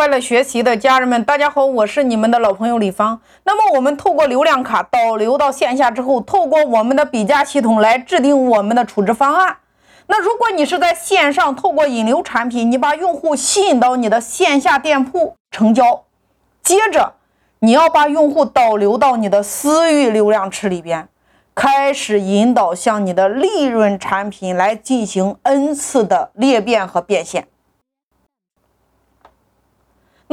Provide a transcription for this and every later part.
快乐学习的家人们，大家好，我是你们的老朋友李芳。那么我们透过流量卡导流到线下之后，透过我们的比价系统来制定我们的处置方案。那如果你是在线上透过引流产品，你把用户吸引到你的线下店铺成交，接着你要把用户导流到你的私域流量池里边，开始引导向你的利润产品来进行 N 次的裂变和变现。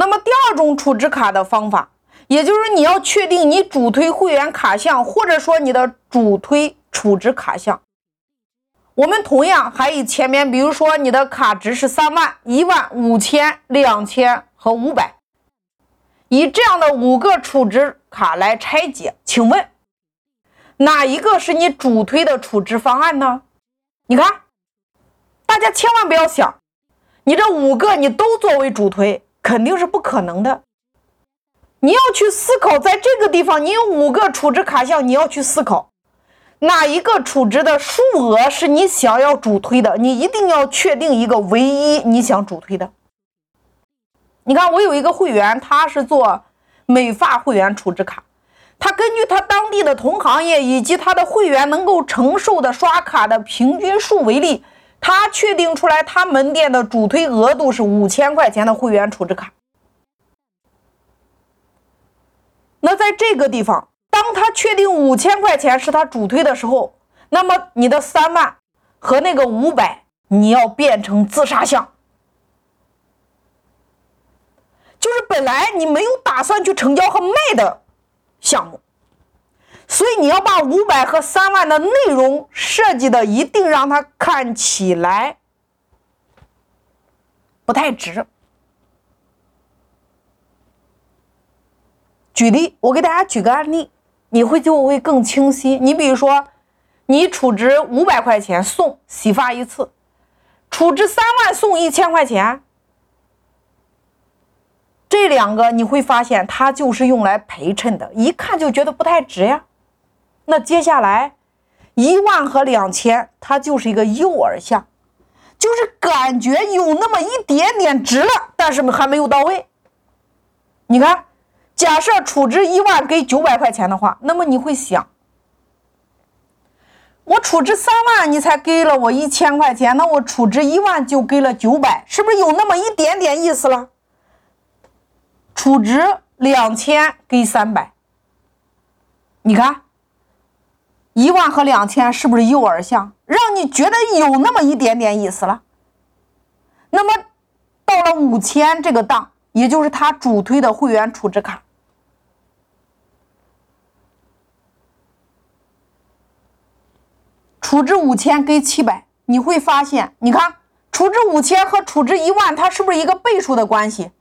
那么第二种储值卡的方法，也就是你要确定你主推会员卡项，或者说你的主推储值卡项。我们同样还以前面，比如说你的卡值是三万、一万、五千、两千和五百，以这样的五个储值卡来拆解。请问，哪一个是你主推的储值方案呢？你看，大家千万不要想，你这五个你都作为主推。肯定是不可能的。你要去思考，在这个地方，你有五个储值卡项，你要去思考哪一个储值的数额是你想要主推的。你一定要确定一个唯一你想主推的。你看，我有一个会员，他是做美发会员储值卡，他根据他当地的同行业以及他的会员能够承受的刷卡的平均数为例。他确定出来，他门店的主推额度是五千块钱的会员储值卡。那在这个地方，当他确定五千块钱是他主推的时候，那么你的三万和那个五百，你要变成自杀项，就是本来你没有打算去成交和卖的项目。所以你要把五百和三万的内容设计的一定让它看起来不太值。举例，我给大家举个案例，你会就会更清晰。你比如说，你储值五百块钱送洗发一次，储值三万送一千块钱，这两个你会发现它就是用来陪衬的，一看就觉得不太值呀。那接下来，一万和两千，它就是一个诱饵项，就是感觉有那么一点点值了，但是还没有到位。你看，假设储值一万给九百块钱的话，那么你会想，我储值三万，你才给了我一千块钱，那我储值一万就给了九百，是不是有那么一点点意思了？储值两千给三百，你看。一万和两千是不是诱饵项，让你觉得有那么一点点意思了？那么到了五千这个档，也就是他主推的会员储值卡，储值五千给七百，你会发现，你看储值五千和储值一万，它是不是一个倍数的关系？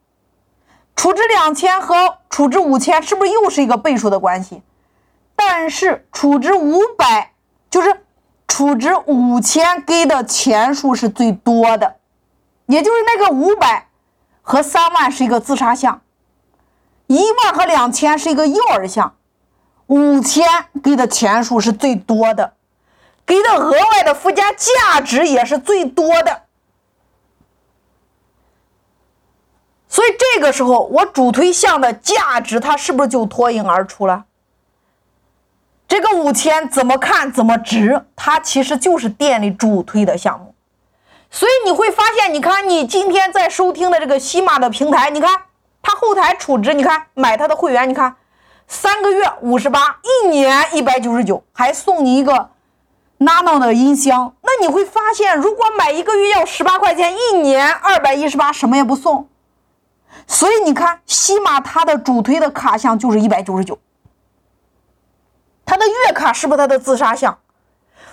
储值两千和储值五千是不是又是一个倍数的关系？但是储值五百，就是储值五千给的钱数是最多的，也就是那个五百和三万是一个自杀项，一万和两千是一个诱饵项，五千给的钱数是最多的，给的额外的附加价值也是最多的，所以这个时候我主推项的价值它是不是就脱颖而出了？这个五千怎么看怎么值，它其实就是店里主推的项目，所以你会发现，你看你今天在收听的这个西马的平台，你看它后台储值，你看买它的会员，你看三个月五十八，一年一百九十九，还送你一个 Nano 的音箱。那你会发现，如果买一个月要十八块钱，一年二百一十八，什么也不送。所以你看西马它的主推的卡项就是一百九十九。他的月卡是不是他的自杀项？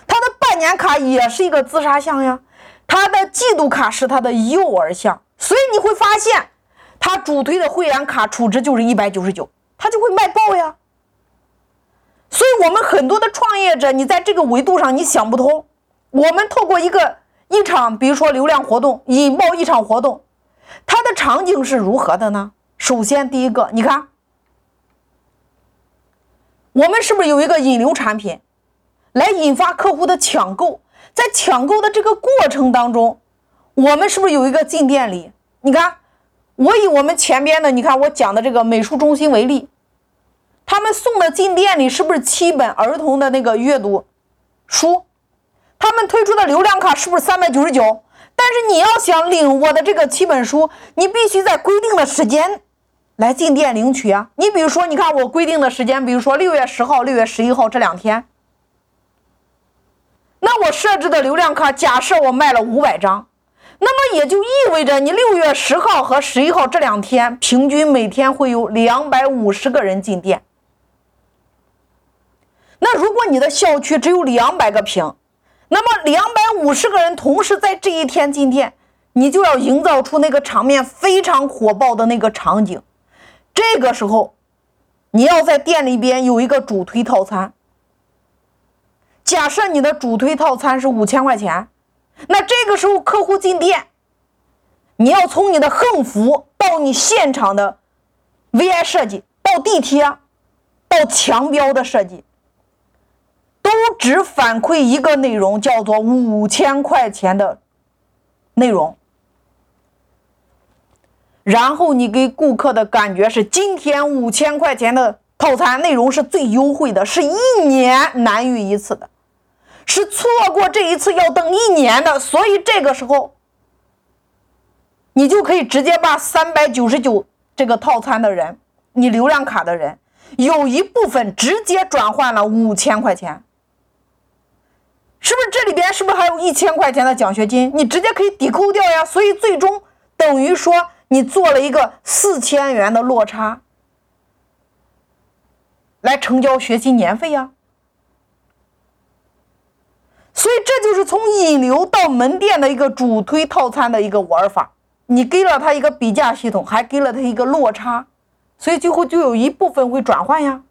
他的半年卡也是一个自杀项呀。他的季度卡是他的诱饵项，所以你会发现，他主推的会员卡储值就是一百九十九，他就会卖爆呀。所以，我们很多的创业者，你在这个维度上你想不通。我们透过一个一场，比如说流量活动引爆一场活动，它的场景是如何的呢？首先，第一个，你看。我们是不是有一个引流产品，来引发客户的抢购？在抢购的这个过程当中，我们是不是有一个进店礼？你看，我以我们前边的你看我讲的这个美术中心为例，他们送的进店里是不是七本儿童的那个阅读书？他们推出的流量卡是不是三百九十九？但是你要想领我的这个七本书，你必须在规定的时间来进店领取啊！你比如说，你看我规定的时间，比如说六月十号、六月十一号这两天，那我设置的流量卡，假设我卖了五百张，那么也就意味着你六月十号和十一号这两天，平均每天会有两百五十个人进店。那如果你的校区只有两百个平，那么两百五十个人同时在这一天进店，你就要营造出那个场面非常火爆的那个场景。这个时候，你要在店里边有一个主推套餐。假设你的主推套餐是五千块钱，那这个时候客户进店，你要从你的横幅到你现场的 VI 设计，到地贴，到墙标的设计。都只反馈一个内容，叫做五千块钱的内容。然后你给顾客的感觉是，今天五千块钱的套餐内容是最优惠的，是一年难遇一次的，是错过这一次要等一年的。所以这个时候，你就可以直接把三百九十九这个套餐的人，你流量卡的人，有一部分直接转换了五千块钱。是不是这里边是不是还有一千块钱的奖学金？你直接可以抵扣掉呀。所以最终等于说你做了一个四千元的落差，来成交学习年费呀。所以这就是从引流到门店的一个主推套餐的一个玩法。你给了他一个比价系统，还给了他一个落差，所以最后就有一部分会转换呀。